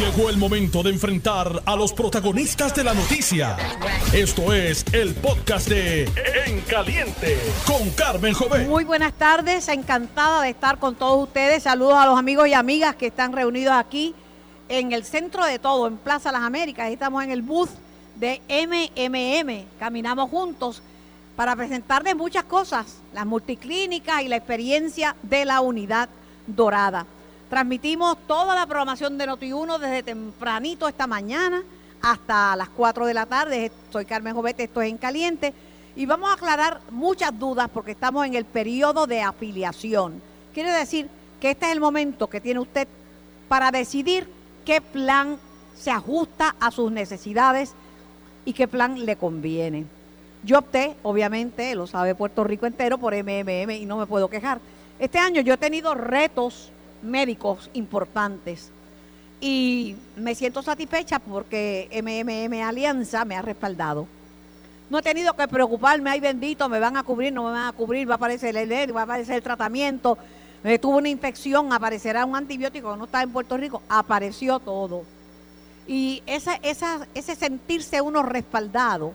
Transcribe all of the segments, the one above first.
Llegó el momento de enfrentar a los protagonistas de la noticia. Esto es el podcast de En Caliente con Carmen Jovet. Muy buenas tardes, encantada de estar con todos ustedes. Saludos a los amigos y amigas que están reunidos aquí en el centro de todo, en Plaza Las Américas. Estamos en el booth de MMM. Caminamos juntos para presentarles muchas cosas, las multiclínicas y la experiencia de la unidad dorada. Transmitimos toda la programación de Noti1 desde tempranito esta mañana hasta las 4 de la tarde. Soy Carmen Jovete, esto es en caliente. Y vamos a aclarar muchas dudas porque estamos en el periodo de afiliación. Quiere decir que este es el momento que tiene usted para decidir qué plan se ajusta a sus necesidades y qué plan le conviene. Yo opté, obviamente, lo sabe Puerto Rico entero, por MMM y no me puedo quejar. Este año yo he tenido retos médicos importantes y me siento satisfecha porque MMM Alianza me ha respaldado. No he tenido que preocuparme, ay bendito, me van a cubrir, no me van a cubrir, va a aparecer el va a aparecer el tratamiento, me tuvo una infección, aparecerá un antibiótico, no está en Puerto Rico, apareció todo. Y esa, esa, ese sentirse uno respaldado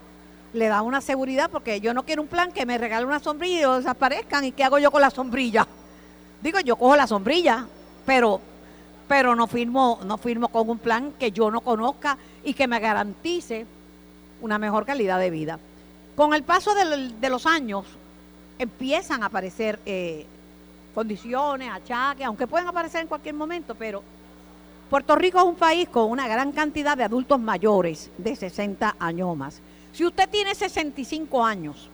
le da una seguridad porque yo no quiero un plan que me regale una sombrilla y desaparezcan y qué hago yo con la sombrilla. Digo, yo cojo la sombrilla, pero, pero no firmo, no firmo con un plan que yo no conozca y que me garantice una mejor calidad de vida. Con el paso de, los años empiezan a aparecer eh, condiciones, achaques, aunque pueden aparecer en cualquier momento, pero Puerto Rico es un país con una gran cantidad de adultos mayores de 60 años o más. Si usted tiene 65 años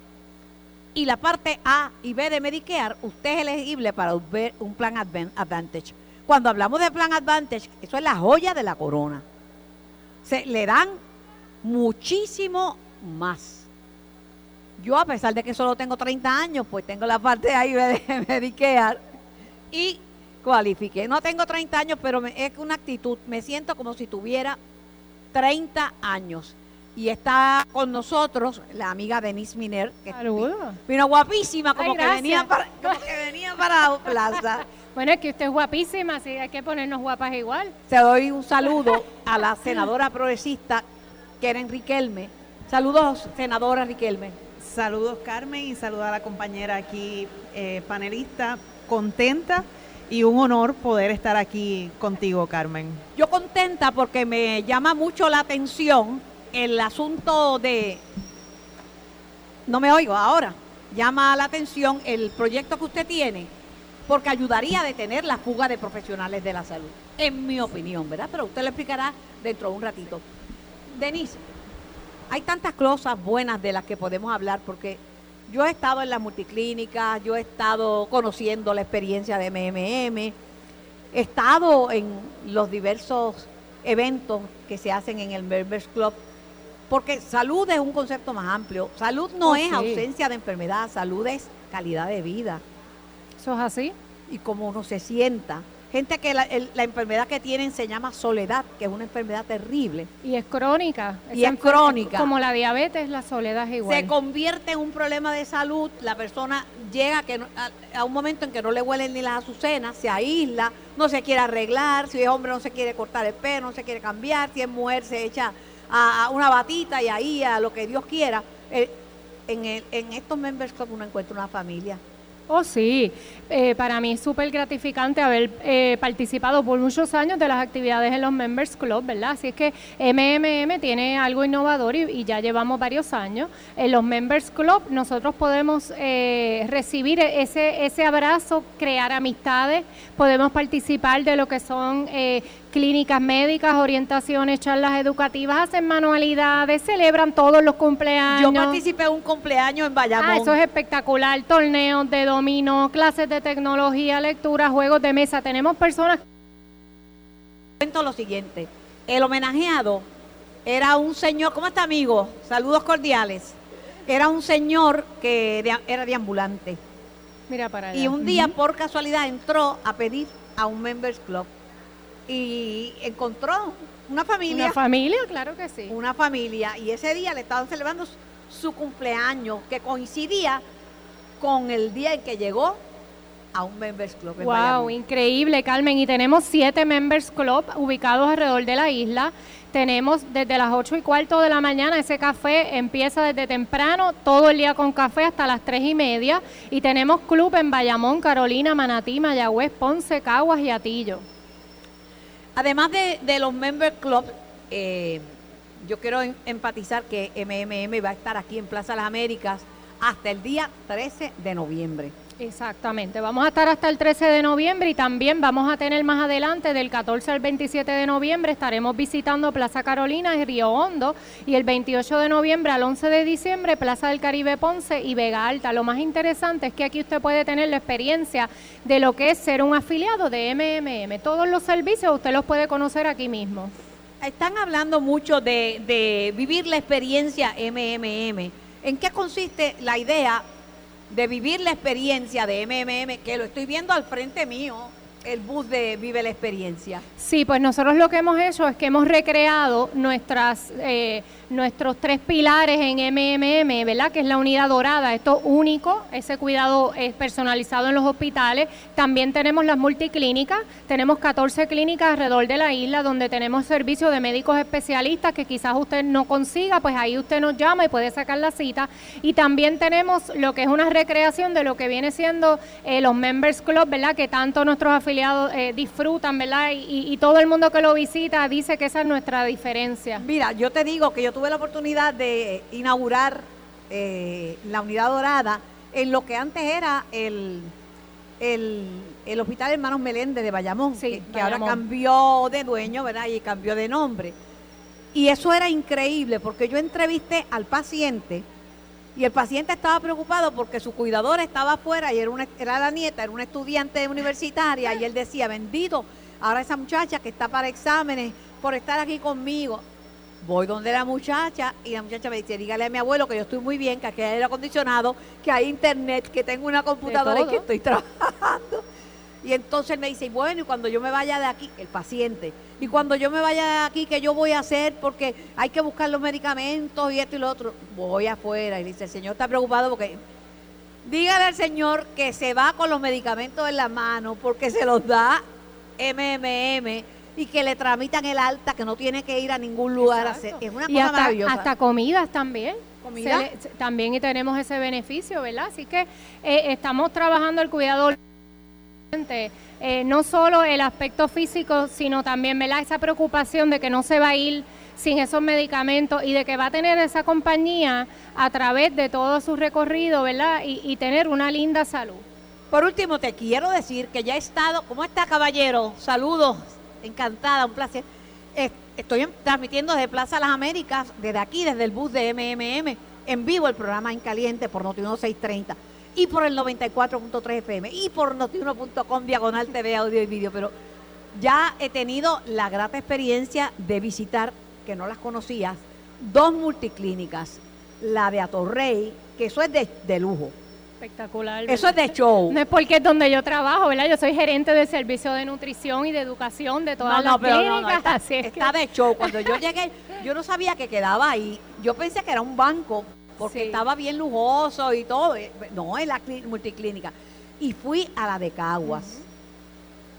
y la parte A y B de Medicare, usted es elegible para un plan Advantage. Cuando hablamos de plan Advantage, eso es la joya de la corona. Se le dan muchísimo más. Yo, a pesar de que solo tengo 30 años, pues tengo la parte A y B de Medicare y cualifiqué. No tengo 30 años, pero es una actitud. Me siento como si tuviera 30 años. Y está con nosotros la amiga Denise Miner, que vino guapísima, como, que venía para, como que venía para Plaza. Bueno, es que usted es guapísima, así hay que ponernos guapas igual. Te doy un saludo a la senadora progresista, Keren Riquelme. Saludos, senadora Riquelme. Saludos, Carmen, y saludos a la compañera aquí, eh, panelista, contenta y un honor poder estar aquí contigo, Carmen. Yo contenta porque me llama mucho la atención el asunto de... No me oigo ahora. Llama la atención el proyecto que usted tiene porque ayudaría a detener la fuga de profesionales de la salud, en mi opinión, ¿verdad? Pero usted lo explicará dentro de un ratito. Denise, hay tantas cosas buenas de las que podemos hablar porque yo he estado en la multiclínica, yo he estado conociendo la experiencia de MMM, he estado en los diversos eventos que se hacen en el Members Club, porque salud es un concepto más amplio. Salud no oh, es ausencia de enfermedad, salud es calidad de vida. ¿Eso es así? Y cómo uno se sienta gente que la, enfermedad que tienen se llama soledad, que es una enfermedad terrible. Y es crónica. Y es crónica. Como la diabetes, la soledad es igual. Se convierte en un problema de salud, la persona llega que a, un momento en que no le huelen ni las azucenas, se aísla, no se quiere arreglar, si es hombre no se quiere cortar el pelo, no se quiere cambiar, si es mujer se echa a, una batita y ahí a lo que Dios quiera. Eh, en, el, en estos members club uno encuentra una familia Oh, sí. Eh, para mí es súper gratificante haber eh, participado por muchos años de las actividades en los Members Club, ¿verdad? Así es que MMM tiene algo innovador y, ya llevamos varios años. En los Members Club nosotros podemos eh, recibir ese, ese abrazo, crear amistades, podemos participar de lo que son clínicas médicas, orientaciones, charlas educativas, hacen manualidades, celebran todos los cumpleaños. Yo participé en un cumpleaños en Bayamón. Ah, eso es espectacular. Torneos de dominó, clases de tecnología, lectura, juegos de mesa. Tenemos personas... Cuento lo siguiente. El homenajeado era un señor, ¿cómo está amigo? Saludos cordiales. Era un señor que era de ambulante. Mira para allá. Y un día, por casualidad, entró a pedir a un Members Club y encontró una familia. Una familia, claro que sí. Una familia. Y ese día le estaban celebrando su cumpleaños, que coincidía con el día en que llegó a un Members Club en Wow, increíble, Carmen. Y tenemos siete Members Club ubicados alrededor de la isla. Tenemos desde las 8 y cuarto de la mañana, ese café empieza desde temprano, todo el día con café hasta las 3 y media. Y tenemos club en Bayamón, Carolina, Manatí, Mayagüez, Ponce, Caguas y Atillo. Además de, los Member Club, eh, yo quiero en- enfatizar que MMM va a estar aquí en Plaza Las Américas hasta el día 13 de noviembre. Exactamente, vamos a estar hasta el 13 de noviembre y también vamos a tener más adelante del 14 al 27 de noviembre estaremos visitando Plaza Carolina y Río Hondo y el 28 de noviembre al 11 de diciembre Plaza del Caribe Ponce y Vega Alta. Lo más interesante es que aquí usted puede tener la experiencia de lo que es ser un afiliado de MMM. Todos los servicios usted los puede conocer aquí mismo. Están hablando mucho de, de vivir la experiencia MMM. ¿En qué consiste la idea de vivir la experiencia de MMM? Que lo estoy viendo al frente mío, el bus de Vive la Experiencia. Sí, pues nosotros lo que hemos hecho es que hemos recreado nuestras, eh, nuestros tres pilares en MMM, ¿verdad? Que es la unidad dorada, esto único, ese cuidado es personalizado en los hospitales. También tenemos las multiclínicas, tenemos 14 clínicas alrededor de la isla donde tenemos servicio de médicos especialistas que quizás usted no consiga, pues ahí usted nos llama y puede sacar la cita. Y también tenemos lo que es una recreación de lo que viene siendo eh, los Members Club, ¿verdad? Que tanto nuestros afiliados eh, disfrutan, ¿verdad? Y, y todo el mundo que lo visita dice que esa es nuestra diferencia. Mira, yo te digo que yo tuve la oportunidad de inaugurar eh, la unidad dorada en lo que antes era el, el, el Hospital Hermanos Meléndez de Bayamón, Sí, que, que ahora cambió de dueño, ¿verdad? Y cambió de nombre. Y eso era increíble porque yo entrevisté al paciente y el paciente estaba preocupado porque su cuidadora estaba afuera y era, una, era la nieta, era una estudiante universitaria y él decía, bendito, ahora esa muchacha que está para exámenes por estar aquí conmigo. Voy donde la muchacha y la muchacha me dice, dígale a mi abuelo que yo estoy muy bien, que aquí hay aire acondicionado, que hay internet, que tengo una computadora y que estoy trabajando. Y entonces él me dice, bueno, y cuando yo me vaya de aquí, el paciente, y cuando yo me vaya de aquí, ¿qué yo voy a hacer? Porque hay que buscar los medicamentos y esto y lo otro. Voy afuera y dice, el señor está preocupado porque dígale al señor que se va con los medicamentos en la mano porque se los da MMM y que le tramitan el alta, que no tiene que ir a ningún lugar a hacer. Es una y cosa hasta, maravillosa. hasta comidas también. ¿Comida? Le- también y tenemos ese beneficio, ¿verdad? Así que eh, estamos trabajando el cuidado eh, no solo el aspecto físico, sino también, ¿verdad? Esa preocupación de que no se va a ir sin esos medicamentos y de que va a tener esa compañía a través de todo su recorrido, ¿verdad? Y, y tener una linda salud. Por último, te quiero decir que ya he estado, ¿cómo está caballero? Saludos, encantada, un placer. Estoy en- transmitiendo desde Plaza Las Américas, desde aquí, desde el bus de MMM, en vivo el programa En Caliente por Noti 630 y por el 94.3 FM y por notiuno.com diagonal TV, audio y vídeo. Pero ya he tenido la grata experiencia de visitar, que no las conocías, dos multiclínicas. La de Atorrey, que eso es de lujo. Espectacular. Eso es de show. No es porque es donde yo trabajo, ¿verdad? Yo soy gerente de servicio de nutrición y de educación de todas las pero clínicas. está, así es que- está de show. Cuando yo llegué, yo no sabía que quedaba ahí. Yo pensé que era un banco, porque Sí. estaba bien lujoso y todo. Eh, No, es la clí- multiclínica. Y fui a la de Caguas.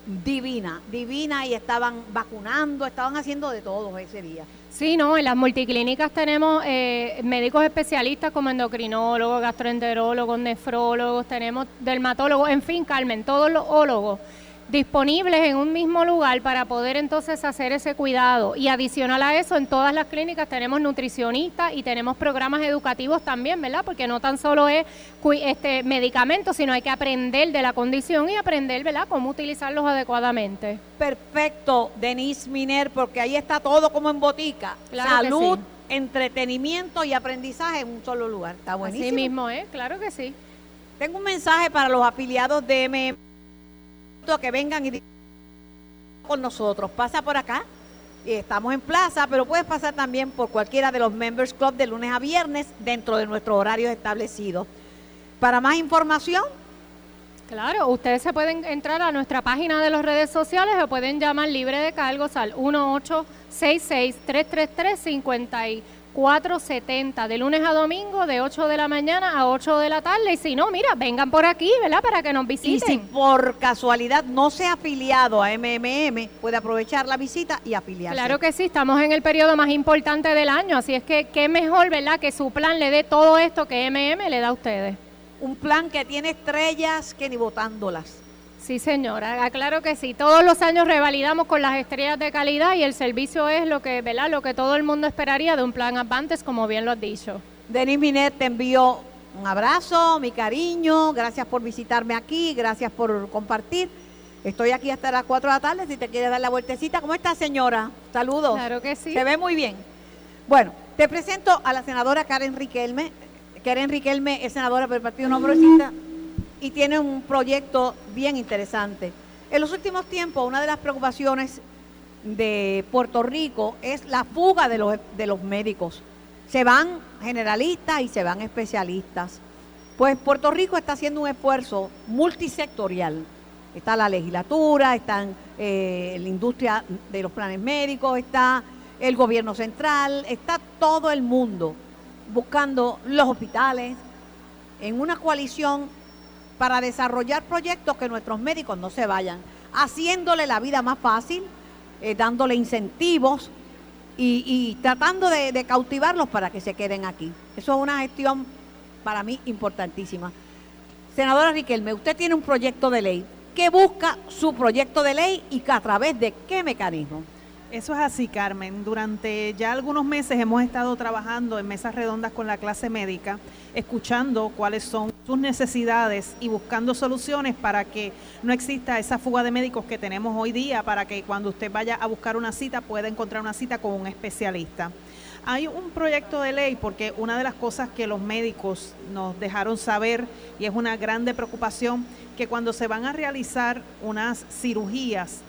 Divina, divina, y estaban vacunando, estaban haciendo de todo ese día. Sí, no, en las multiclínicas tenemos eh, médicos especialistas como endocrinólogos, gastroenterólogos, nefrólogos, tenemos dermatólogos, en fin, Carmen, todos los ólogos disponibles en un mismo lugar para poder entonces hacer ese cuidado. Y adicional a eso, en todas las clínicas tenemos nutricionistas y tenemos programas educativos también, ¿verdad? Porque no tan solo es este medicamentos, sino hay que aprender de la condición y aprender, ¿verdad?, cómo utilizarlos adecuadamente. Perfecto, Denise Miner, porque ahí está todo como en botica. Claro Salud, sí. entretenimiento y aprendizaje en un solo lugar. Está buenísimo. Así mismo es, claro que sí. Tengo un mensaje para los afiliados de MM que vengan y con nosotros. Pasa por acá. Estamos en plaza, pero puedes pasar también por cualquiera de los Members Club de lunes a viernes dentro de nuestros horarios establecidos. Para más información, Claro, ustedes se pueden entrar a nuestra página de las redes sociales o pueden llamar libre de cargos al 470 de lunes a domingo de 8 de la mañana a 8 de la tarde y si no, mira, vengan por aquí, ¿verdad? Para que nos Y visiten. si por casualidad no se ha afiliado a MMM, puede aprovechar la visita y afiliarse. Claro que sí, estamos en el periodo más importante del año, así es que qué mejor, ¿verdad? Que su plan le dé todo esto que MM le da a ustedes. Un plan que tiene estrellas que ni votándolas. Sí, señora, claro que sí. Todos los años revalidamos con las estrellas de calidad y el servicio es lo que, ¿verdad? Lo que todo el mundo esperaría de un plan Advantes, como bien lo has dicho. Denis Minet te envío un abrazo, mi cariño, gracias por visitarme aquí, gracias por compartir. Estoy aquí hasta las 4 de la tarde, si te quieres dar la vueltecita. ¿Cómo está, señora? Saludos. Claro que sí. Se ve muy bien. Bueno, te presento a la senadora Karen Riquelme. Karen Riquelme es senadora por el Partido No Progresista y tiene un proyecto bien interesante. En los últimos tiempos, una de las preocupaciones de Puerto Rico es la fuga de los, médicos. Se van generalistas y se van especialistas. Pues Puerto Rico está haciendo un esfuerzo multisectorial. Está la legislatura, está eh, la industria de los planes médicos, está el gobierno central, está todo el mundo buscando los hospitales en una coalición para desarrollar proyectos que nuestros médicos no se vayan, haciéndole la vida más fácil, eh, dándole incentivos y, tratando de, de cautivarlos para que se queden aquí. Eso es una gestión para mí importantísima. Senadora Riquelme, usted tiene un proyecto de ley. ¿Qué busca su proyecto de ley y a través de qué mecanismo? Eso es así, Carmen. Durante ya algunos meses hemos estado trabajando en mesas redondas con la clase médica, escuchando cuáles son sus necesidades y buscando soluciones para que no exista esa fuga de médicos que tenemos hoy día, para que cuando usted vaya a buscar una cita pueda encontrar una cita con un especialista. Hay un proyecto de ley porque una de las cosas que los médicos nos dejaron saber y es una grande preocupación que cuando se van a realizar unas cirugías,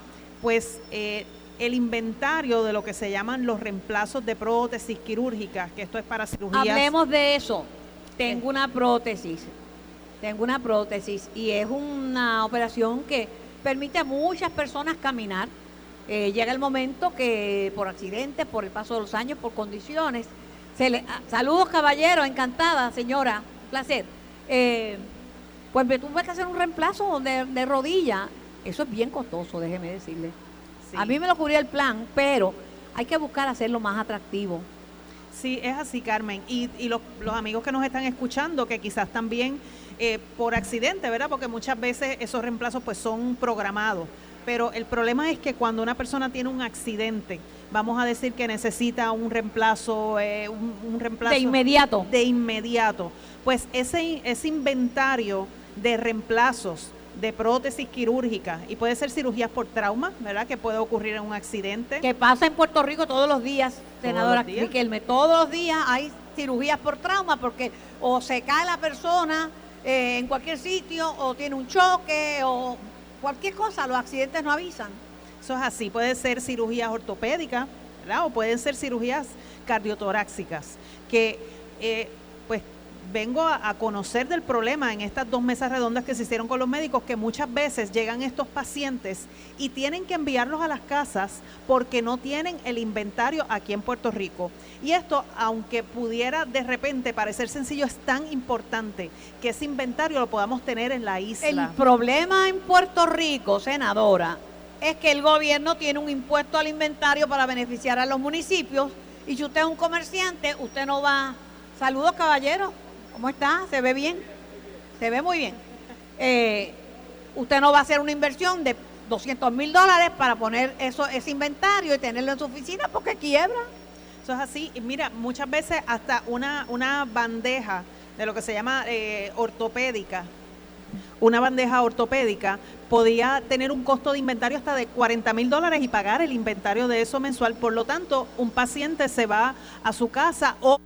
pues eh, el inventario de lo que se llaman los reemplazos de prótesis quirúrgicas, que esto es para cirugías. Hablemos de eso. Tengo una prótesis. Tengo una prótesis y es una operación que permite a muchas personas caminar. Eh, llega el momento que por accidente, por el paso de los años, por condiciones, se le, ah, saludos caballero, encantada señora, placer. Eh, pues me tuve que hacer un reemplazo de, de rodilla. Eso es bien costoso, déjeme decirle. Sí. A mí me lo cubría el plan, pero hay que buscar hacerlo más atractivo. Sí, es así, Carmen. Y, y los, los amigos que nos están escuchando, que quizás también eh, por accidente, ¿verdad? Porque muchas veces esos reemplazos pues son programados. Pero el problema es que cuando una persona tiene un accidente, vamos a decir que necesita un reemplazo, eh, un, un reemplazo De inmediato. de inmediato, pues ese, ese inventario de reemplazos de prótesis quirúrgicas y puede ser cirugías por trauma, ¿verdad? Que puede ocurrir en un accidente. que pasa en Puerto Rico todos los días, senadora. Riquelme. Todos los días hay cirugías por trauma porque o se cae la persona eh, en cualquier sitio o tiene un choque o cualquier cosa. Los accidentes no avisan. Eso es así, puede ser cirugías ortopédicas, ¿verdad? O pueden ser cirugías cardiotoráxicas, que eh, pues vengo a, conocer del problema en estas dos mesas redondas que se hicieron con los médicos, que muchas veces llegan estos pacientes y tienen que enviarlos a las casas porque no tienen el inventario aquí en Puerto Rico. Y esto, aunque pudiera de repente parecer sencillo, es tan importante que ese inventario lo podamos tener en la isla. El problema en Puerto Rico, senadora, es que el gobierno tiene un impuesto al inventario para beneficiar a los municipios y si usted es un comerciante, usted no va... Saludos, caballero. ¿Cómo está? ¿Se ve bien? Se ve muy bien. Eh, usted no va a hacer una inversión de 200 mil dólares para poner eso, ese inventario y tenerlo en su oficina porque quiebra. Eso es así. Y mira, muchas veces hasta una, una bandeja de lo que se llama eh, ortopédica, una bandeja ortopédica podía tener un costo de inventario hasta de 40 mil dólares y pagar el inventario de eso mensual. Por lo tanto, un paciente se va a su casa o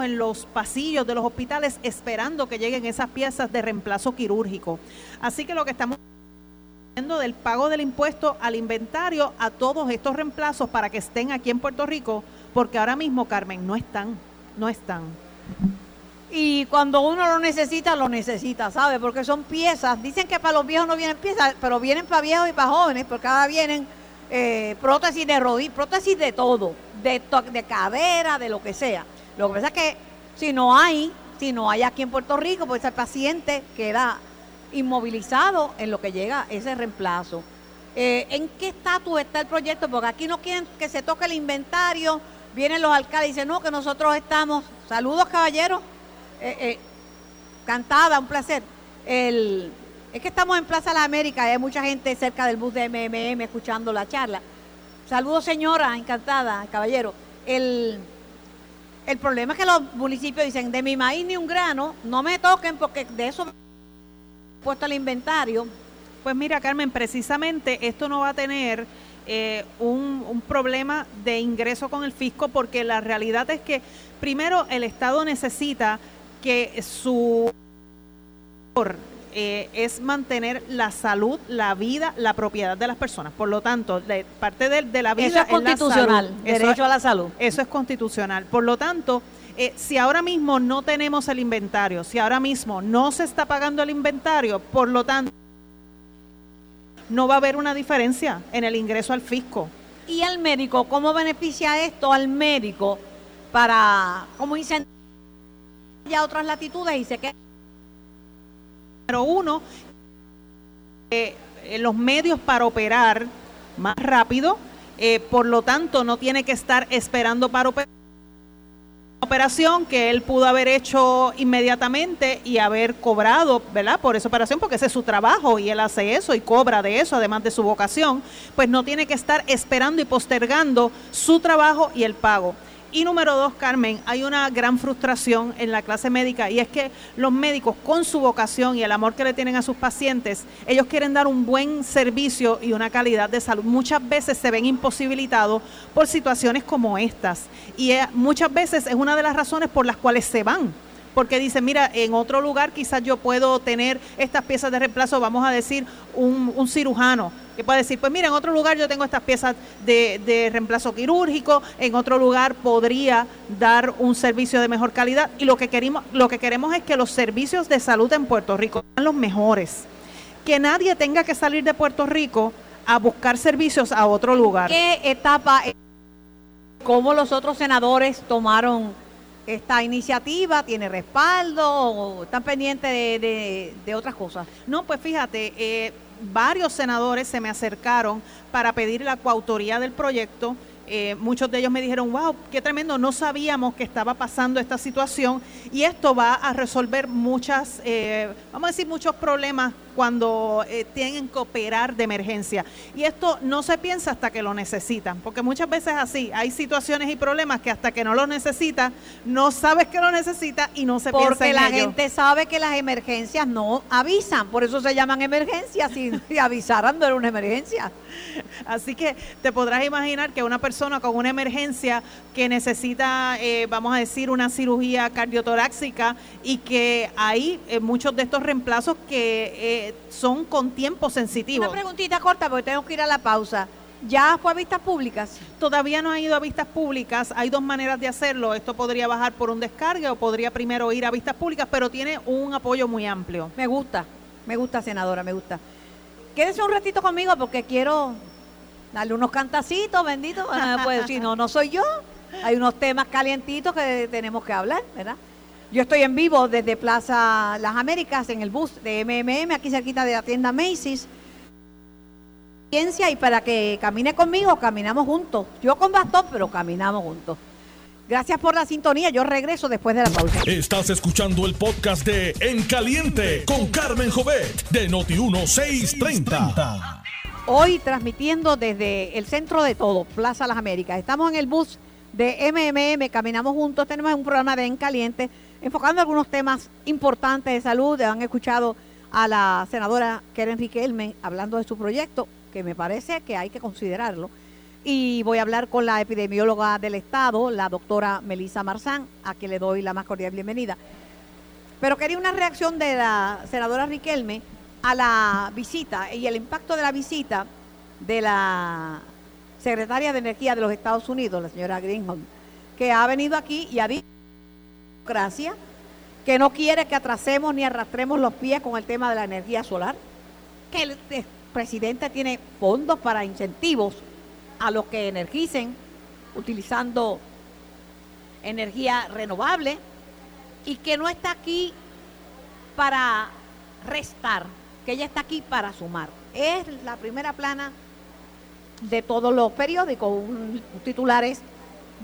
en los pasillos de los hospitales esperando que lleguen esas piezas de reemplazo quirúrgico. Así que lo que estamos haciendo del pago del impuesto al inventario a todos estos reemplazos para que estén aquí en Puerto Rico, porque ahora mismo, Carmen, no están, no están. Y cuando uno lo necesita, lo necesita, ¿sabe? Porque son piezas. Dicen que para los viejos no vienen piezas, pero vienen para viejos y para jóvenes, porque ahora vienen eh, prótesis de rodilla, prótesis de todo, de, de cadera, de lo que sea. Lo que pasa es que si no hay, si no hay aquí en Puerto Rico, pues el paciente queda inmovilizado en lo que llega ese reemplazo. Eh, ¿En qué estatus está el proyecto? Porque aquí no quieren que se toque el inventario. Vienen los alcaldes y dicen, no, que nosotros estamos. Saludos, caballeros. Eh, eh, cantada, un placer. El, es que estamos en Plaza de la América, hay mucha gente cerca del bus de MMM escuchando la charla. Saludos, señora, encantada, caballero. El, el problema es que los municipios dicen, de mi maíz ni un grano, no me toquen porque de eso puesto el inventario. Pues mira, Carmen, precisamente esto no va a tener eh, un, un, problema de ingreso con el fisco porque la realidad es que primero el Estado necesita que su eh, es mantener la salud, la vida, la propiedad de las personas. Por lo tanto, de, parte de, la vida eso es constitucional, derecho a la salud. Eso es constitucional. Por lo tanto, eh, si ahora mismo no tenemos el inventario, si ahora mismo no se está pagando el inventario, por lo tanto, no va a haber una diferencia en el ingreso al fisco. ¿Y al médico? ¿Cómo beneficia esto al médico para, como dicen, ya otras latitudes y se queda Número uno, eh, los medios para operar más rápido, eh, por lo tanto no tiene que estar esperando para operar operación que él pudo haber hecho inmediatamente y haber cobrado, ¿verdad? Por esa operación, porque ese es su trabajo y él hace eso y cobra de eso, además de su vocación, pues no tiene que estar esperando y postergando su trabajo y el pago. Y número dos, Carmen, hay una gran frustración en la clase médica y es que los médicos con su vocación y el amor que le tienen a sus pacientes, ellos quieren dar un buen servicio y una calidad de salud. Muchas veces se ven imposibilitados por situaciones como estas y eh, muchas veces es una de las razones por las cuales se van porque dicen, mira, en otro lugar quizás yo puedo tener estas piezas de reemplazo, vamos a decir, un, cirujano que puede decir, pues mira, en otro lugar yo tengo estas piezas de, de, reemplazo quirúrgico, en otro lugar podría dar un servicio de mejor calidad y lo que queremos, lo que queremos es que los servicios de salud en Puerto Rico sean los mejores, que nadie tenga que salir de Puerto Rico a buscar servicios a otro lugar. ¿Qué etapa, cómo los otros senadores tomaron esta iniciativa tiene respaldo o están pendientes de, otras cosas? No, pues fíjate, eh, varios senadores se me acercaron para pedir la coautoría del proyecto. Eh, muchos de ellos me dijeron, wow, qué tremendo, no sabíamos que estaba pasando esta situación y esto va a resolver muchas, eh, vamos a decir, muchos problemas cuando eh, tienen que operar de emergencia. Y esto no se piensa hasta que lo necesitan, porque muchas veces así, hay situaciones y problemas que hasta que no lo necesita, no sabes que lo necesita y no se porque piensa en la gente sabe que las emergencias no avisan, por eso se llaman emergencias, si, si avisaran no era una emergencia. Así que te podrás imaginar que una persona con una emergencia que necesita, eh, vamos a decir, una cirugía cardiotoráxica y que hay eh, muchos de estos reemplazos que son con tiempo sensitivo. Una preguntita corta porque tengo que ir a la pausa. ¿Ya fue a vistas públicas? Todavía no ha ido a vistas públicas. Hay dos maneras de hacerlo. Esto podría bajar por un descargue o podría primero ir a vistas públicas, pero tiene un apoyo muy amplio. Me gusta, me gusta, senadora, me gusta. Quédese un ratito conmigo porque quiero darle unos cantacitos, bendito. Pues si no, no soy yo. Hay unos temas calientitos que tenemos que hablar, ¿verdad? Yo estoy en vivo desde Plaza Las Américas en el bus de MMM, aquí cerquita de la tienda Macy's. Y para que camine conmigo, caminamos juntos. Yo con bastón, pero caminamos juntos. Gracias por la sintonía. Yo regreso después de la pausa. Estás escuchando el podcast de En Caliente con Carmen Jovet de Noti1630. Hoy transmitiendo desde el centro de todo, Plaza Las Américas. Estamos en el bus de MMM, caminamos juntos. Tenemos un programa de En Caliente enfocando algunos temas importantes de salud. Han escuchado a la senadora Keren Riquelme hablando de su proyecto, que me parece que hay que considerarlo. Y voy a hablar con la epidemióloga del Estado, la doctora Melissa Marzán, a quien le doy la más cordial bienvenida. Pero quería una reacción de la senadora Riquelme a la visita y el impacto de la visita de la secretaria de Energía de los Estados Unidos, la señora Greenholm, que ha venido aquí y ha dicho democracia, que no quiere que atrasemos ni arrastremos los pies con el tema de la energía solar, que el presidente tiene fondos para incentivos, a los que energicen utilizando energía renovable y que no está aquí para restar, que ella está aquí para sumar. Es la primera plana de todos los periódicos, un, titular es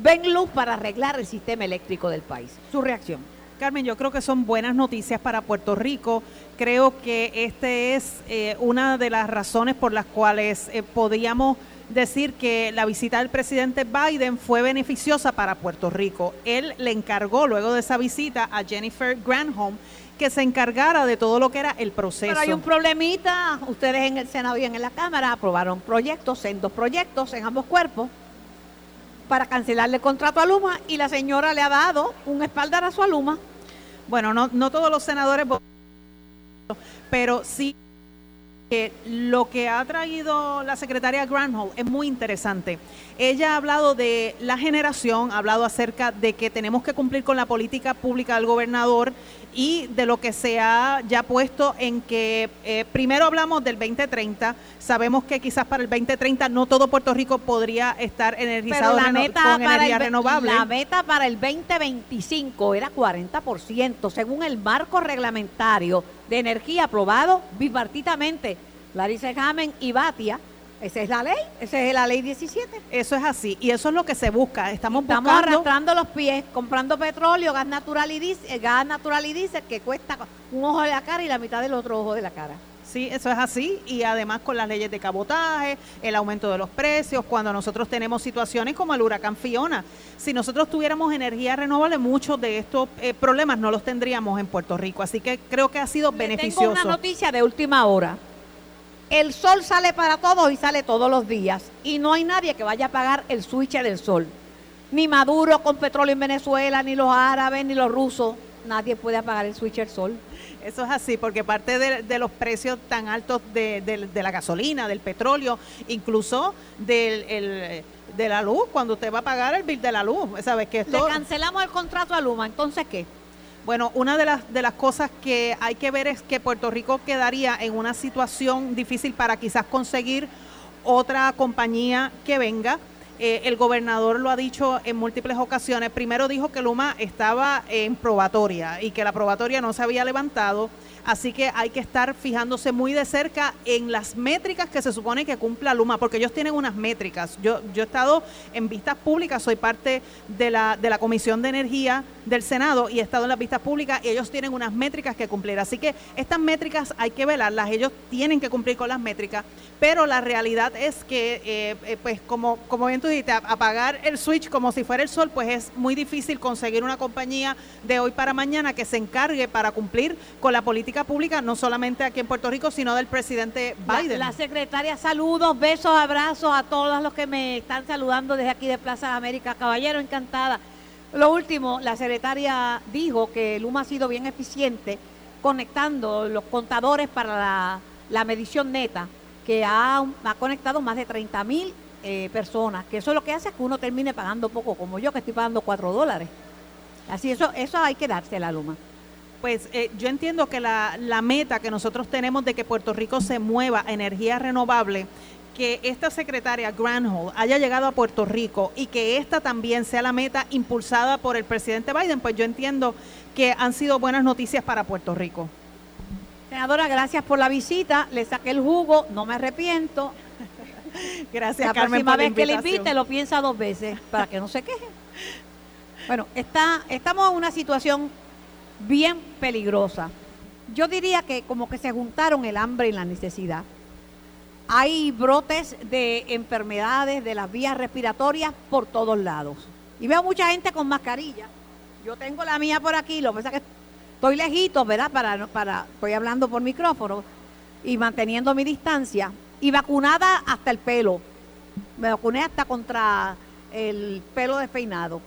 Ven luz para arreglar el sistema eléctrico del país. Su reacción. Carmen, yo creo que son buenas noticias para Puerto Rico. Creo que este es eh, una de las razones por las cuales eh, podíamos decir que la visita del presidente Biden fue beneficiosa para Puerto Rico. Él le encargó luego de esa visita a Jennifer Granholm que se encargara de todo lo que era el proceso. Pero hay un problemita, ustedes en el Senado y en la Cámara aprobaron proyectos, en dos proyectos, en ambos cuerpos, para cancelarle el contrato a Luma y la señora le ha dado un espaldarazo a Luma. Bueno, no, no todos los senadores, pero sí que lo que ha traído la secretaria Granholm es muy interesante. Ella ha hablado de la generación, ha hablado acerca de que tenemos que cumplir con la política pública del gobernador y de lo que se ha ya puesto en que eh, primero hablamos del 2030, sabemos que quizás para el 2030 no todo Puerto Rico podría estar energizado la meta con energía renovable. La meta para el 2025 era 40%, según el marco reglamentario de energía aprobado bipartitamente. Larissa Hamen y Batia esa es la ley, esa es la ley 17. Eso es así y eso es lo que se busca. Estamos, Estamos arrastrando los pies, comprando petróleo, gas natural y diésel, eh, gas natural y diésel que cuesta un ojo de la cara y la mitad del otro ojo de la cara. Sí, eso es así y además con las leyes de cabotaje, el aumento de los precios, cuando nosotros tenemos situaciones como el huracán Fiona. Si nosotros tuviéramos energía renovable, muchos de estos eh, problemas no los tendríamos en Puerto Rico. Así que creo que ha sido beneficioso. Tengo una noticia de última hora. El sol sale para todos y sale todos los días. Y no hay nadie que vaya a pagar el switch del sol. Ni Maduro con petróleo en Venezuela, ni los árabes, ni los rusos. Nadie puede apagar el switch del sol. Eso es así, porque parte de, los precios tan altos de, la gasolina, del petróleo, incluso del, de la luz, cuando usted va a pagar el bill de la luz, ¿sabes? Que Le cancelamos el contrato a Luma, entonces ¿qué? Bueno, una de las, de las cosas que hay que ver es que Puerto Rico quedaría en una situación difícil para quizás conseguir otra compañía que venga. Eh, el gobernador lo ha dicho en múltiples ocasiones. Primero dijo que Luma estaba en probatoria y que la probatoria no se había levantado. Así que hay que estar fijándose muy de cerca en las métricas que se supone que cumpla Luma, porque ellos tienen unas métricas. Yo, yo he estado en vistas públicas, soy parte de la, de la Comisión de Energía del Senado y he estado en las vistas públicas y ellos tienen unas métricas que cumplir. Así que estas métricas hay que velarlas, ellos tienen que cumplir con las métricas, pero la realidad es que, eh, eh, pues como, como bien tú dijiste, apagar el switch como si fuera el sol, pues es muy difícil conseguir una compañía de hoy para mañana que se encargue para cumplir con la política pública, no solamente aquí en Puerto Rico, sino del presidente Biden. La, secretaria, saludos, besos, abrazos a todos los que me están saludando desde aquí de Plaza de América. Caballero, encantada. Lo último, la secretaria dijo que Luma ha sido bien eficiente conectando los contadores para la, medición neta, que ha, conectado más de 30 mil eh, personas, que eso lo que hace es que uno termine pagando poco, como yo que estoy pagando 4 dólares. Así, eso, eso hay que darse la Luma. Pues eh, yo entiendo que la, la meta que nosotros tenemos de que Puerto Rico se mueva a energía renovable que esta secretaria Granholm haya llegado a Puerto Rico y que esta también sea la meta impulsada por el presidente Biden, pues yo entiendo que han sido buenas noticias para Puerto Rico. Senadora, gracias por la visita. Le saqué el jugo, no me arrepiento. gracias, la próxima vez que le invite lo piensa dos veces para que no se queje. Bueno, está, estamos en una situación bien peligrosa. Yo diría que como que se juntaron el hambre y la necesidad. Hay brotes de enfermedades de las vías respiratorias por todos lados. Y veo mucha gente con mascarilla. Yo tengo la mía por aquí, lo que pasa es que estoy lejito, ¿verdad? Para, para, estoy hablando por micrófono y manteniendo mi distancia. Y vacunada hasta el pelo. Me vacuné hasta contra el pelo despeinado.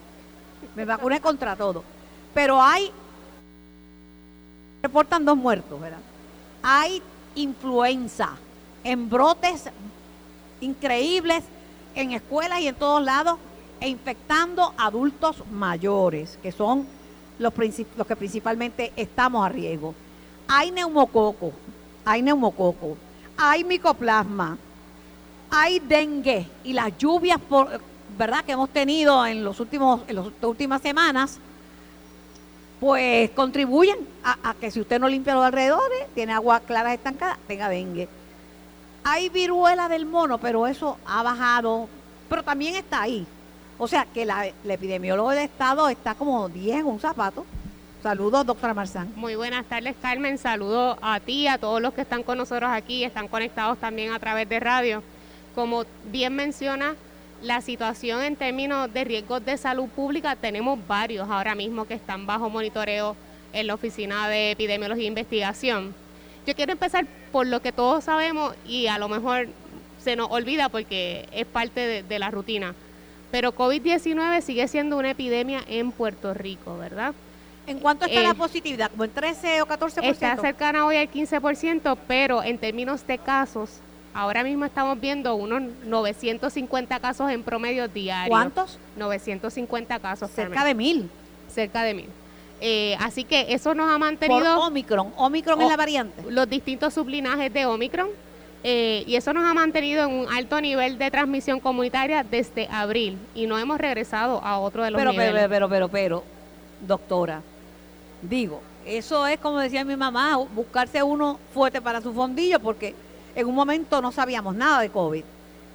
Me vacuné contra todo. Pero hay, reportan dos muertos, ¿verdad? Hay influenza en brotes increíbles en escuelas y en todos lados e infectando adultos mayores, que son los, los que principalmente estamos a riesgo. Hay neumococo, hay neumococo, hay micoplasma, hay dengue y las lluvias, ¿verdad?, que hemos tenido en, los últimos, en las últimas semanas, pues contribuyen a, que si usted no limpia los alrededores, tiene agua clara estancada, tenga dengue. Hay viruela del mono, pero eso ha bajado, pero también está ahí. O sea que la, epidemiólogo del Estado está como 10 en un zapato. Saludos, doctora Marzán. Muy buenas tardes, Carmen. Saludos a ti, a todos los que están con nosotros aquí, están conectados también a través de radio. Como bien menciona, la situación en términos de riesgos de salud pública, tenemos varios ahora mismo que están bajo monitoreo en la Oficina de Epidemiología e Investigación. Yo quiero empezar por lo que todos sabemos y a lo mejor se nos olvida porque es parte de la rutina pero COVID-19 sigue siendo una epidemia en Puerto Rico, ¿verdad? ¿En cuánto está la eh, positividad? ¿Como en 13 o 14%? Está cercana hoy al 15%, pero en términos de casos, ahora mismo estamos viendo unos 950 casos en promedio diario. ¿Cuántos? 950 casos. Cerca de mil. Cerca de mil. Eh, así que eso nos ha mantenido... Por Omicron. Omicron es la variante. Los distintos sublinajes de Omicron eh, y eso nos ha mantenido en un alto nivel de transmisión comunitaria desde abril y no hemos regresado a otro de los pero, niveles. Pero, pero, pero, pero, doctora, digo, eso es como decía mi mamá, buscarse uno fuerte para su fondillo porque en un momento no sabíamos nada de COVID.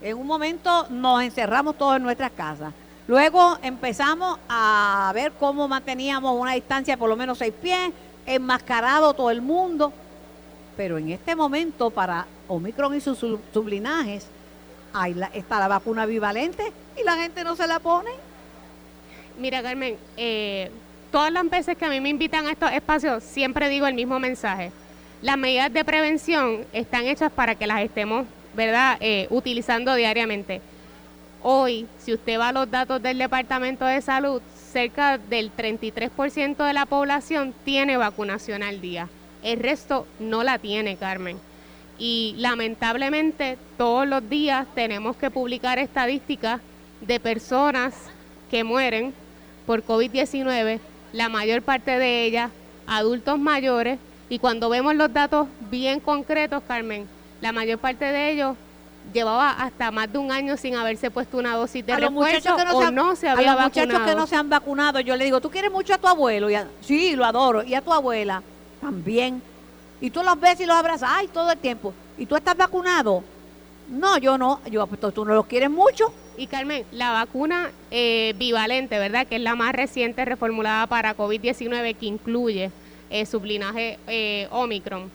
En un momento nos encerramos todos en nuestras casas. Luego empezamos a ver cómo manteníamos una distancia de por lo menos seis pies, enmascarado todo el mundo. Pero en este momento, para Omicron y sus sublinajes, ahí está la vacuna bivalente y la gente no se la pone. Mira, Carmen, eh, todas las veces que a mí me invitan a estos espacios, siempre digo el mismo mensaje. Las medidas de prevención están hechas para que las estemos, ¿verdad?, eh, utilizando diariamente. Hoy, si usted va a los datos del Departamento de Salud, cerca del 33% de la población tiene vacunación al día el resto no la tiene, Carmen. Y lamentablemente todos los días tenemos que publicar estadísticas de personas que mueren por COVID-19, la mayor parte de ellas adultos mayores, y cuando vemos los datos bien concretos, Carmen, la mayor parte de ellos llevaba hasta más de un año sin haberse puesto una dosis de refuerzo o no se había a los muchachos que no se han vacunado, yo le digo, ¿tú quieres mucho a tu abuelo? Y sí, lo adoro. ¿Y a tu abuela? también. Y tú los ves y los abrazas, ay, todo el tiempo. ¿Y tú estás vacunado? No, yo no. Yo, pues tú no los quieres mucho. Y Carmen, la vacuna eh, bivalente, ¿verdad? Que es la más reciente reformulada para COVID-19 que incluye eh, sublinaje eh, Omicron.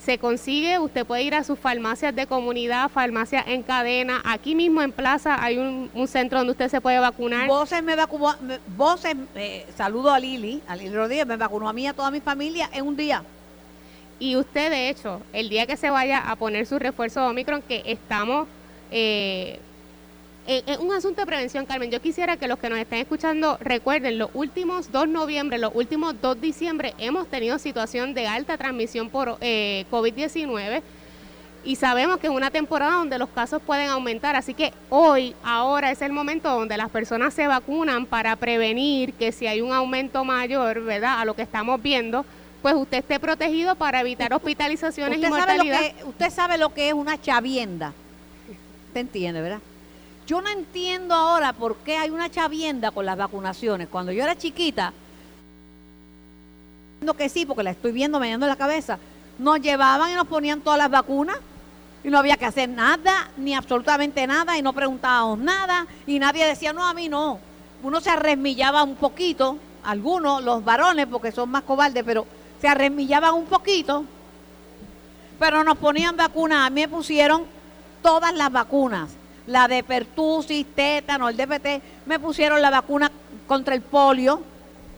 Se consigue, usted puede ir a sus farmacias de comunidad, farmacias en cadena. Aquí mismo en Plaza hay un, centro donde usted se puede vacunar. Voces me vacunó, Voces, saludo a Lili, a Lili Rodríguez, me vacunó a mí y a toda mi familia en un día. Y usted, de hecho, el día que se vaya a poner su refuerzo de Omicron, que estamos eh, es un asunto de prevención, Carmen. Yo quisiera que los que nos estén escuchando recuerden, los últimos 2 noviembre, los últimos 2 diciembre, hemos tenido situación de alta transmisión por eh, COVID-19 y sabemos que es una temporada donde los casos pueden aumentar. Así que hoy, ahora es el momento donde las personas se vacunan para prevenir que si hay un aumento mayor, ¿verdad? A lo que estamos viendo, pues usted esté protegido para evitar hospitalizaciones y mortalidad. usted sabe lo que es una chavienda. ¿Te entiende, verdad? Yo no entiendo ahora por qué hay una chavienda con las vacunaciones. Cuando yo era chiquita, que sí, porque la estoy viendo meneando la cabeza, nos llevaban y nos ponían todas las vacunas y no había que hacer nada, ni absolutamente nada, y no preguntábamos nada, y nadie decía, no, a mí no. Uno se arremillaba un poquito, algunos, los varones, porque son más cobardes, pero se arremillaban un poquito, pero nos ponían vacunas. A mí me pusieron todas las vacunas la de pertusis, tétano, el DPT, me pusieron la vacuna contra el polio,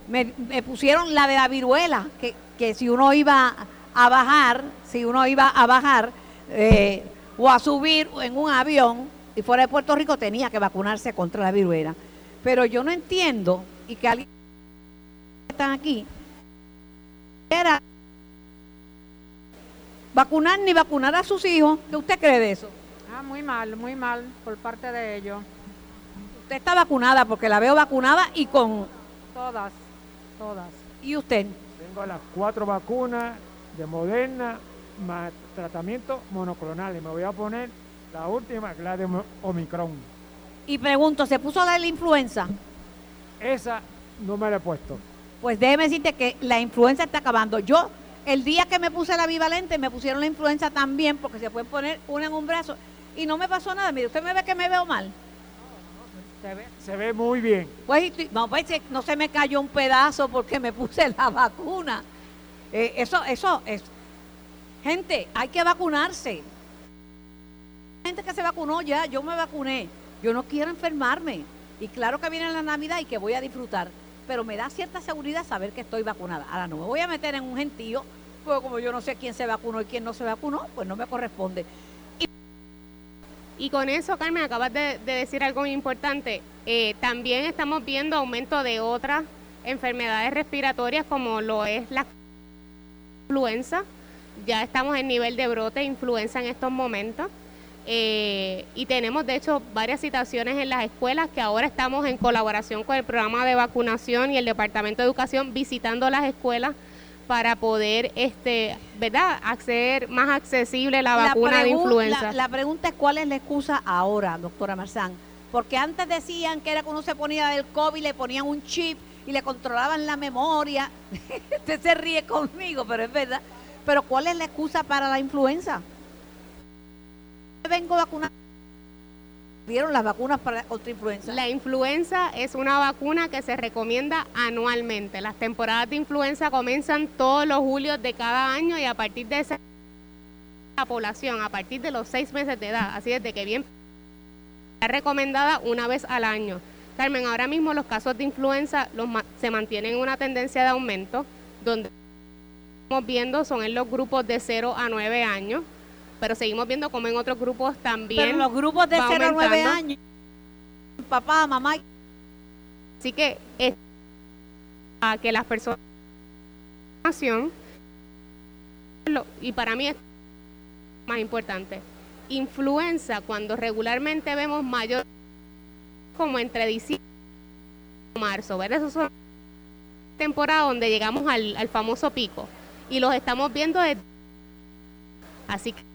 me, pusieron la de la viruela, que, que, si uno iba a bajar, si uno iba a bajar eh, o a subir en un avión y fuera de Puerto Rico tenía que vacunarse contra la viruela. Pero yo no entiendo, y que alguien están aquí, era vacunar ni vacunar a sus hijos. ¿Qué usted cree de eso? Ah, muy mal, muy mal por parte de ellos. Usted está vacunada porque la veo vacunada y con... Todas, todas. ¿Y usted? Tengo las cuatro vacunas de Moderna más tratamientos monoclonales. Me voy a poner La última, la de Omicron. Y pregunto, ¿se puso la de la influenza? Esa no me la he puesto. Pues déjeme decirte que la influenza está acabando. Yo, el día que me puse la bivalente, me pusieron la influenza también, porque se pueden poner una en un brazo. Y no me pasó nada. Mire, usted me ve que me veo mal. Se ve, se ve muy bien. Pues no, pues, no se me cayó un pedazo porque me puse la vacuna. Eh, eso, eso es. Gente, hay que vacunarse. Gente que se vacunó ya, yo me vacuné. Yo no quiero enfermarme. Y claro que viene la Navidad y que voy a disfrutar. Pero me da cierta seguridad saber que estoy vacunada. Ahora no me voy a meter en un gentío, porque como yo no sé quién se vacunó y quién no se vacunó, pues no me corresponde. Y con eso, Carmen, acabas de, decir algo muy importante. Eh, también estamos viendo aumento de otras enfermedades respiratorias como lo es la influenza. Ya estamos en nivel de brote de influenza en estos momentos. Eh, y tenemos, de hecho, varias situaciones en las escuelas que ahora estamos en colaboración con el programa de vacunación y el Departamento de Educación visitando las escuelas para poder, este, ¿verdad?, acceder más accesible la, vacuna de influenza. La, pregunta es cuál es la excusa ahora, doctora Marzán, porque antes decían que era que uno se ponía del COVID, le ponían un chip y le controlaban la memoria. Usted se ríe conmigo, pero es verdad. Pero ¿cuál es la excusa para la influenza? Vengo vacunar vieron las vacunas para contra influenza? La influenza es una vacuna que se recomienda anualmente. Las temporadas de influenza comienzan todos los julios de cada año y a partir de esa la población, a partir de los seis meses de edad, así desde que bien está recomendada una vez al año. Carmen, ahora mismo los casos de influenza los, se mantienen en una tendencia de aumento, donde estamos viendo son en los grupos de 0 a 9 años, pero seguimos viendo como en otros grupos también. Pero los grupos de 0 a 9 años, papá, mamá. Así que es a que las personas y para mí es más importante. Influenza cuando regularmente vemos mayor como entre diciembre y marzo, ¿verdad? Eso son temporadas donde llegamos al, al famoso pico y los estamos viendo desde así que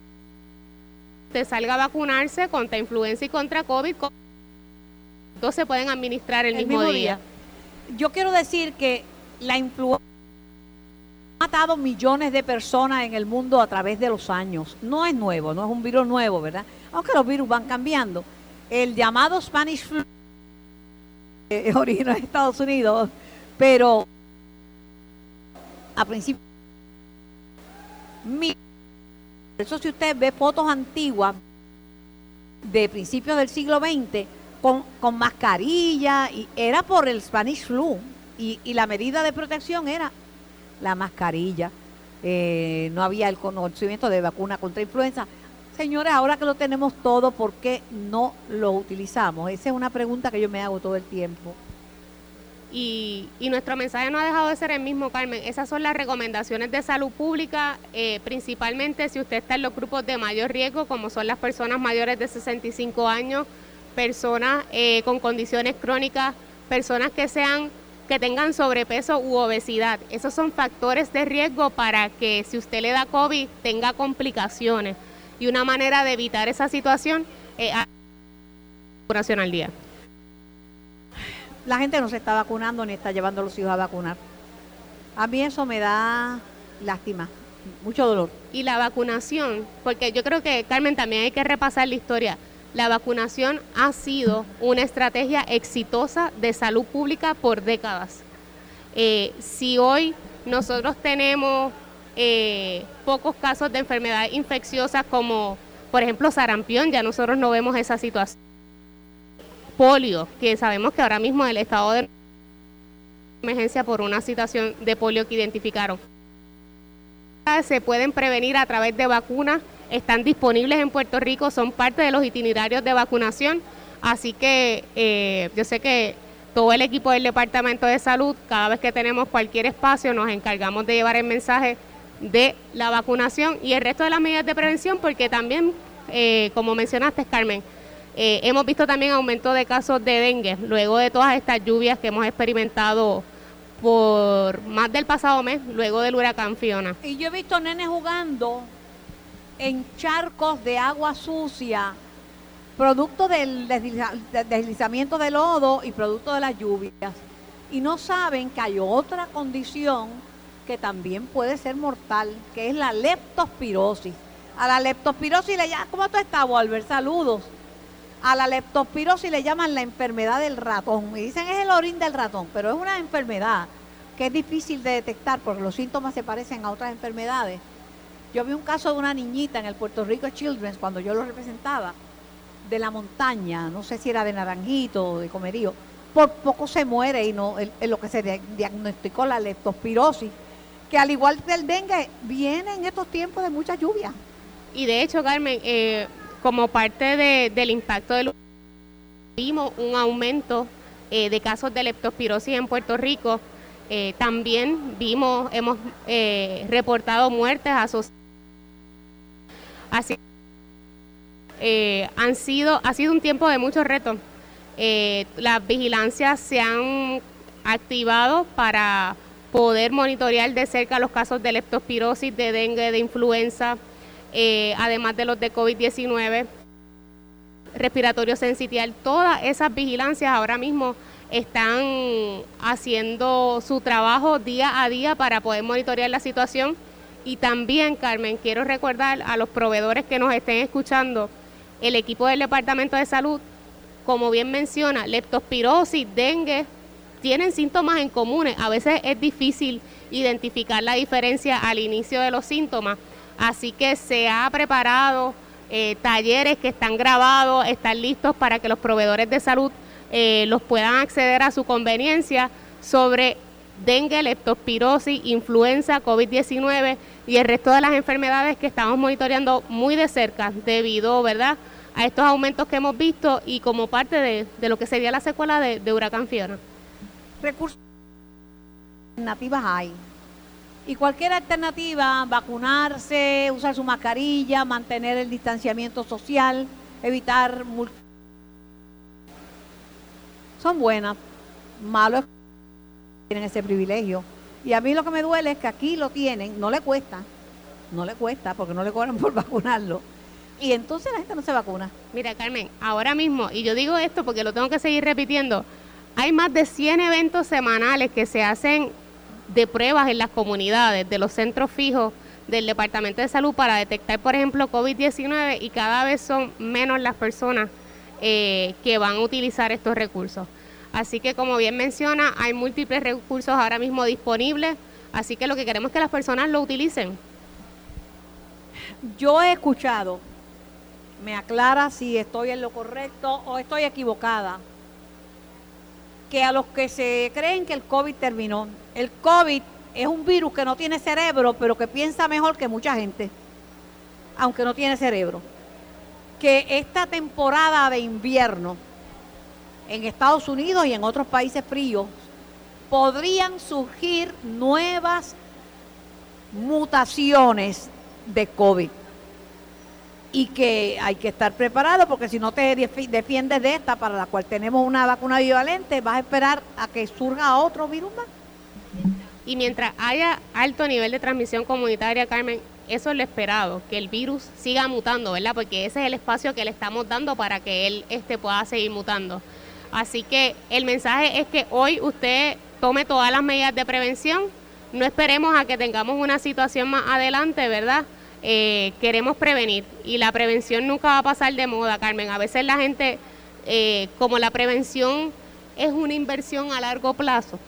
te salga a vacunarse contra influenza y contra COVID, todos se pueden administrar el, mismo, día. Yo quiero decir que la influenza ha matado millones de personas en el mundo a través de los años. No es nuevo, no es un virus nuevo, ¿verdad? Aunque los virus van cambiando. El llamado Spanish flu eh, originó en Estados Unidos, pero a principio eso si usted ve fotos antiguas de principios del siglo XX con, con mascarilla, y era por el Spanish flu, y, la medida de protección era la mascarilla. Eh, no había el conocimiento de vacuna contra influenza. Señores, ahora que lo tenemos todo, ¿por qué no lo utilizamos? Esa es una pregunta que yo me hago todo el tiempo. Y, nuestro mensaje no ha dejado de ser el mismo, Carmen. Esas son las recomendaciones de salud pública, eh, principalmente si usted está en los grupos de mayor riesgo, como son las personas mayores de 65 años, personas eh, con condiciones crónicas, personas que sean que tengan sobrepeso u obesidad. Esos son factores de riesgo para que si usted le da COVID tenga complicaciones. Y una manera de evitar esa situación es vacunación al día la gente no se está vacunando ni está llevando a los hijos a vacunar. A mí eso me da lástima, mucho dolor. Y la vacunación, porque yo creo que, Carmen, también hay que repasar la historia. La vacunación ha sido una estrategia exitosa de salud pública por décadas. Eh, si hoy nosotros tenemos eh, pocos casos de enfermedades infecciosas como, por ejemplo, sarampión, ya nosotros no vemos esa situación polio, que sabemos que ahora mismo el estado de emergencia por una situación de polio que identificaron. Se pueden prevenir a través de vacunas, están disponibles en Puerto Rico, son parte de los itinerarios de vacunación, así que eh, yo sé que todo el equipo del Departamento de Salud, cada vez que tenemos cualquier espacio, nos encargamos de llevar el mensaje de la vacunación y el resto de las medidas de prevención, porque también, eh, como mencionaste, Carmen, eh, hemos visto también aumento de casos de dengue luego de todas estas lluvias que hemos experimentado por más del pasado mes, luego del huracán Fiona. Y yo he visto nenes jugando en charcos de agua sucia producto del desliza- de- deslizamiento de lodo y producto de las lluvias. Y no saben que hay otra condición que también puede ser mortal, que es la leptospirosis. A la leptospirosis le llaman, ¿cómo tú estás, Walter? Saludos. A la leptospirosis le llaman la enfermedad del ratón. Y dicen es el orín del ratón, pero es una enfermedad que es difícil de detectar porque los síntomas se parecen a otras enfermedades. Yo vi un caso de una niñita en el Puerto Rico Children's cuando yo lo representaba, de la montaña, no sé si era de Naranjito o de Comerío, por poco se muere y no en lo que se dia- diagnosticó la leptospirosis, que al igual que el dengue viene en estos tiempos de mucha lluvia. Y de hecho, Carmen, eh, como parte de- del impacto del vimos un aumento eh, de casos de leptospirosis en Puerto Rico. Eh, también vimos, hemos eh, reportado muertes asociadas. Así han sido, ha sido un tiempo de muchos retos. Las vigilancias se han activado para poder monitorear de cerca los casos de leptospirosis, de dengue, de influenza, eh, además de los de COVID-19, respiratorio sensitial. Todas esas vigilancias ahora mismo están haciendo su trabajo día a día para poder monitorear la situación. Y también, Carmen, quiero recordar a los proveedores que nos estén escuchando, el equipo del Departamento de Salud, como bien menciona, leptospirosis, dengue, tienen síntomas en comunes. A veces es difícil identificar la diferencia al inicio de los síntomas. Así que se ha preparado eh, talleres que están grabados, están listos para que los proveedores de salud eh, los puedan acceder a su conveniencia sobre dengue, leptospirosis, influenza, COVID-19 y el resto de las enfermedades que estamos monitoreando muy de cerca debido, ¿verdad?, a estos aumentos que hemos visto y como parte de, lo que sería la secuela de, de Huracán Fiona. Recursos alternativas hay. Y cualquier alternativa, vacunarse, usar su mascarilla, mantener el distanciamiento social, evitar son buenas. Malo tienen ese privilegio. Y a mí lo que me duele es que aquí lo tienen, no le cuesta, no le cuesta porque no le cobran por vacunarlo. Y entonces la gente no se vacuna. Mira, Carmen, ahora mismo, y yo digo esto porque lo tengo que seguir repitiendo, hay más de 100 eventos semanales que se hacen de pruebas en las comunidades, de los centros fijos del Departamento de Salud para detectar, por ejemplo, COVID-19 y cada vez son menos las personas eh, que van a utilizar estos recursos. Así que, como bien menciona, hay múltiples recursos ahora mismo disponibles, así que lo que queremos es que las personas lo utilicen. Yo he escuchado, me aclara si estoy en lo correcto o estoy equivocada, que a los que se creen que el COVID terminó, el COVID es un virus que no tiene cerebro, pero que piensa mejor que mucha gente, aunque no tiene cerebro. Que esta temporada de invierno en Estados Unidos y en otros países fríos podrían surgir nuevas mutaciones de COVID y que hay que estar preparado porque si no te defi- defiendes de esta para la cual tenemos una vacuna bivalente, vas a esperar a que surja otro virus más. Y mientras haya alto nivel de transmisión comunitaria, Carmen, eso es lo esperado, que el virus siga mutando, ¿verdad? Porque ese es el espacio que le estamos dando para que él este, pueda seguir mutando. Así que el mensaje es que hoy usted tome todas las medidas de prevención, no esperemos a que tengamos una situación más adelante, ¿verdad? Eh, queremos prevenir y la prevención nunca va a pasar de moda, Carmen. A veces la gente, eh, como la prevención es una inversión a largo plazo,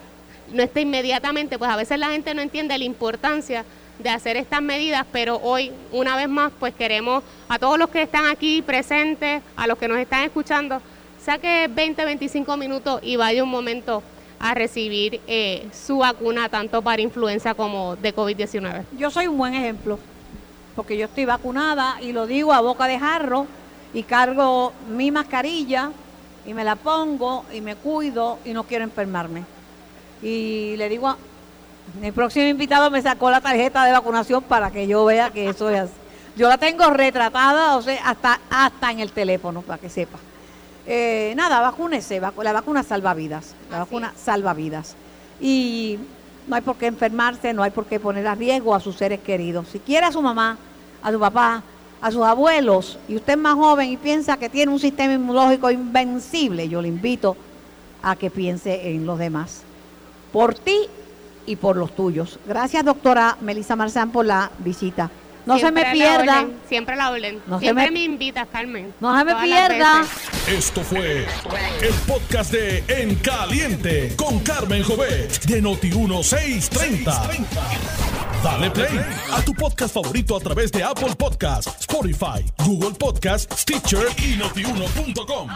no está inmediatamente, pues a veces la gente no entiende la importancia de hacer estas medidas, pero hoy, una vez más, pues queremos a todos los que están aquí presentes, a los que nos están escuchando, saque 20, 25 minutos y vaya un momento a recibir eh, su vacuna, tanto para influenza como de COVID-19. Yo soy un buen ejemplo, porque yo estoy vacunada y lo digo a boca de jarro y cargo mi mascarilla y me la pongo y me cuido y no quiero enfermarme. Y le digo, a, mi próximo invitado me sacó la tarjeta de vacunación para que yo vea que eso es así. Yo la tengo retratada, o sea, hasta, hasta en el teléfono, para que sepa. Eh, nada, vacúnese, la vacuna salva vidas, la Así vacuna salva vidas. Y no hay por qué enfermarse, no hay por qué poner a riesgo a sus seres queridos. Si quiere a su mamá, a su papá, a sus abuelos y usted es más joven y piensa que tiene un sistema inmunológico invencible, yo le invito a que piense en los demás. Por ti y por los tuyos. Gracias, doctora Melissa Marzán, por la visita. No Siempre se me la pierda. orden, siempre la orden. No se siempre me- me... invitas, Carmen. No se me pierda. Esto fue el podcast de En Caliente con Carmen Jovet de Noti1630. Dale play a tu podcast favorito a través de Apple Podcasts, Spotify, Google Podcasts, Stitcher y notiuno.com.